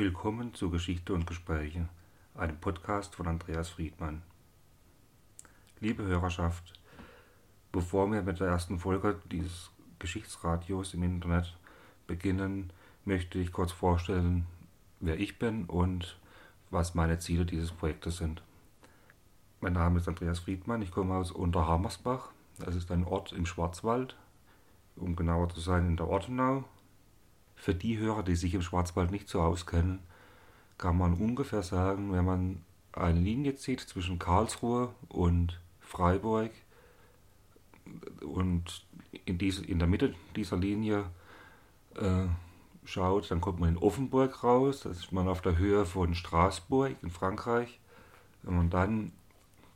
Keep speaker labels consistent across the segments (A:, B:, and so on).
A: Willkommen zu Geschichte und Gespräche, einem Podcast von Andreas Friedmann. Liebe Hörerschaft, bevor wir mit der ersten Folge dieses Geschichtsradios im Internet beginnen, möchte ich kurz vorstellen, wer ich bin und was meine Ziele dieses Projektes sind. Mein Name ist Andreas Friedmann, ich komme aus Unterhammersbach. Das ist ein Ort im Schwarzwald, um genauer zu sein in der Ortenau. Für die Hörer, die sich im Schwarzwald nicht so auskennen, kann man ungefähr sagen, wenn man eine Linie zieht zwischen Karlsruhe und Freiburg und in, diese, in der Mitte dieser Linie äh, schaut, dann kommt man in Offenburg raus, das ist man auf der Höhe von Straßburg in Frankreich. Wenn man dann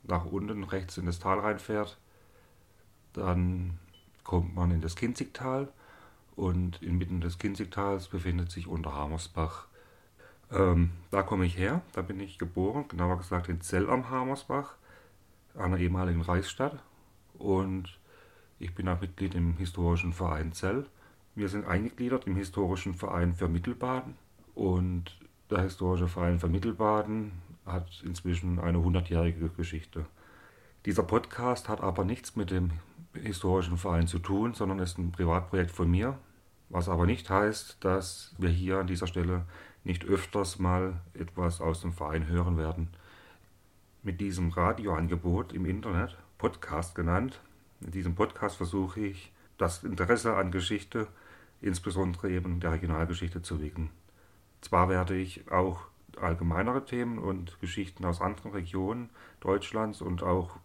A: nach unten rechts in das Tal reinfährt, dann kommt man in das Kinzigtal und inmitten des Kinzigtals befindet sich Unterhamersbach. Ähm, da komme ich her, da bin ich geboren, genauer gesagt in Zell am Hamersbach, einer ehemaligen Reichsstadt. Und ich bin auch Mitglied im historischen Verein Zell. Wir sind eingegliedert im historischen Verein für Mittelbaden und der historische Verein für Mittelbaden hat inzwischen eine hundertjährige Geschichte. Dieser Podcast hat aber nichts mit dem historischen Verein zu tun, sondern ist ein Privatprojekt von mir. Was aber nicht heißt, dass wir hier an dieser Stelle nicht öfters mal etwas aus dem Verein hören werden. Mit diesem Radioangebot im Internet, Podcast genannt, in diesem Podcast versuche ich, das Interesse an Geschichte, insbesondere eben der Regionalgeschichte, zu wecken. Zwar werde ich auch allgemeinere Themen und Geschichten aus anderen Regionen Deutschlands und auch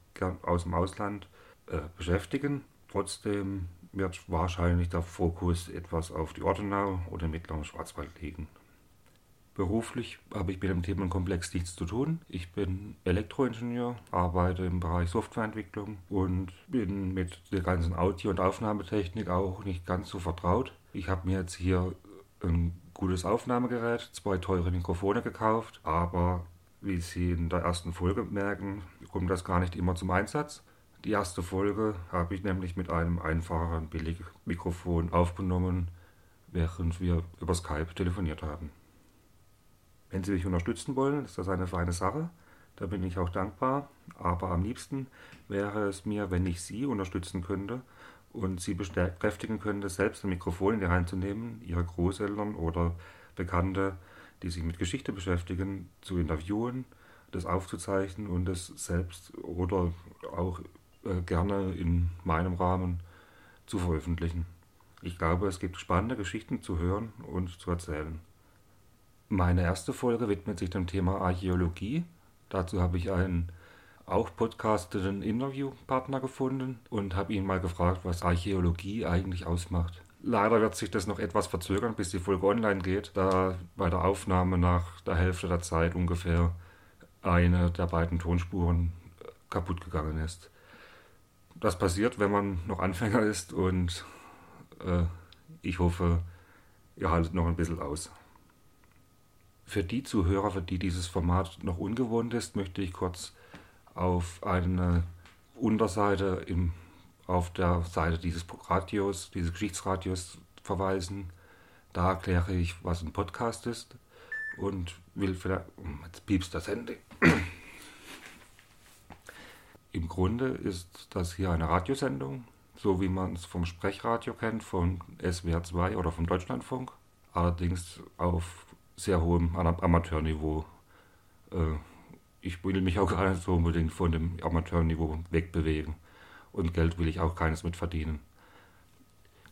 A: aus dem Ausland äh, beschäftigen. Trotzdem wird wahrscheinlich der Fokus etwas auf die Ortenau oder mittleren Schwarzwald liegen. Beruflich habe ich mit dem Themenkomplex nichts zu tun. Ich bin Elektroingenieur, arbeite im Bereich Softwareentwicklung und bin mit der ganzen Audio- und Aufnahmetechnik auch nicht ganz so vertraut. Ich habe mir jetzt hier ein gutes Aufnahmegerät, zwei teure Mikrofone gekauft, aber wie Sie in der ersten Folge merken, kommt das gar nicht immer zum Einsatz. Die erste Folge habe ich nämlich mit einem einfachen Billigmikrofon aufgenommen, während wir über Skype telefoniert haben. Wenn Sie mich unterstützen wollen, ist das eine feine Sache. Da bin ich auch dankbar. Aber am liebsten wäre es mir, wenn ich Sie unterstützen könnte und Sie bekräftigen könnte, selbst ein Mikrofon in die Hand zu nehmen, Ihre Großeltern oder Bekannte, die sich mit Geschichte beschäftigen, zu interviewen, das aufzuzeichnen und es selbst oder auch äh, gerne in meinem Rahmen zu veröffentlichen. Ich glaube, es gibt spannende Geschichten zu hören und zu erzählen. Meine erste Folge widmet sich dem Thema Archäologie. Dazu habe ich einen auch podcasteten Interviewpartner gefunden und habe ihn mal gefragt, was Archäologie eigentlich ausmacht. Leider wird sich das noch etwas verzögern, bis die Folge online geht, da bei der Aufnahme nach der Hälfte der Zeit ungefähr eine der beiden Tonspuren kaputt gegangen ist das passiert, wenn man noch Anfänger ist und äh, ich hoffe, ihr haltet noch ein bisschen aus. Für die Zuhörer, für die dieses Format noch ungewohnt ist, möchte ich kurz auf eine Unterseite im, auf der Seite dieses Radios, dieses Geschichtsradios verweisen. Da erkläre ich, was ein Podcast ist und will vielleicht. Jetzt piepst das Handy. Im Grunde ist das hier eine Radiosendung, so wie man es vom Sprechradio kennt, von SWR 2 oder vom Deutschlandfunk, allerdings auf sehr hohem Amateurniveau. Äh, ich will mich auch gar nicht so unbedingt von dem Amateurniveau wegbewegen und Geld will ich auch keines mit verdienen.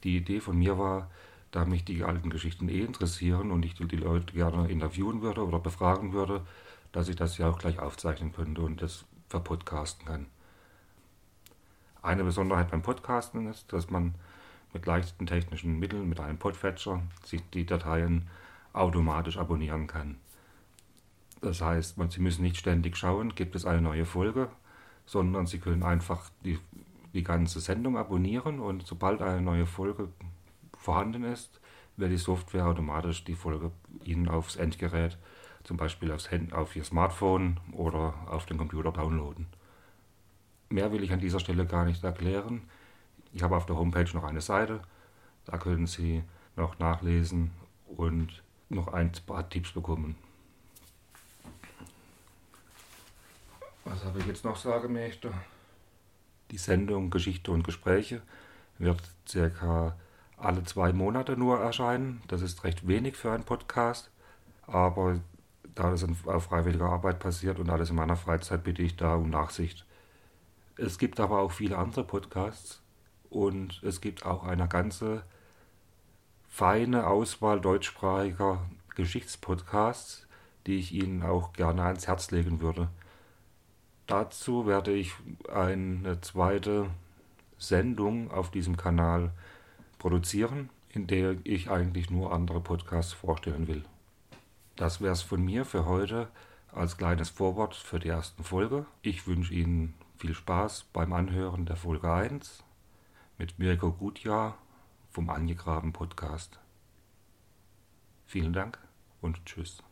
A: Die Idee von mir war, da mich die alten Geschichten eh interessieren und ich die Leute gerne interviewen würde oder befragen würde, dass ich das ja auch gleich aufzeichnen könnte und das verpodcasten kann. Eine Besonderheit beim Podcasten ist, dass man mit leichten technischen Mitteln, mit einem Podfetcher, sich die Dateien automatisch abonnieren kann. Das heißt, Sie müssen nicht ständig schauen, gibt es eine neue Folge, sondern Sie können einfach die, die ganze Sendung abonnieren und sobald eine neue Folge vorhanden ist, wird die Software automatisch die Folge Ihnen aufs Endgerät zum Beispiel aufs Hand, auf Ihr Smartphone oder auf den Computer downloaden. Mehr will ich an dieser Stelle gar nicht erklären. Ich habe auf der Homepage noch eine Seite, da können Sie noch nachlesen und noch ein paar Tipps bekommen. Was habe ich jetzt noch sagen möchte? Die Sendung Geschichte und Gespräche wird circa alle zwei Monate nur erscheinen. Das ist recht wenig für einen Podcast, aber da das auf freiwilliger Arbeit passiert und alles in meiner Freizeit, bitte ich da um Nachsicht. Es gibt aber auch viele andere Podcasts und es gibt auch eine ganze feine Auswahl deutschsprachiger Geschichtspodcasts, die ich Ihnen auch gerne ans Herz legen würde. Dazu werde ich eine zweite Sendung auf diesem Kanal produzieren, in der ich eigentlich nur andere Podcasts vorstellen will. Das wäre es von mir für heute als kleines Vorwort für die ersten Folge. Ich wünsche Ihnen viel Spaß beim Anhören der Folge 1 mit Mirko Gutjahr vom Angegraben Podcast. Vielen Dank und tschüss.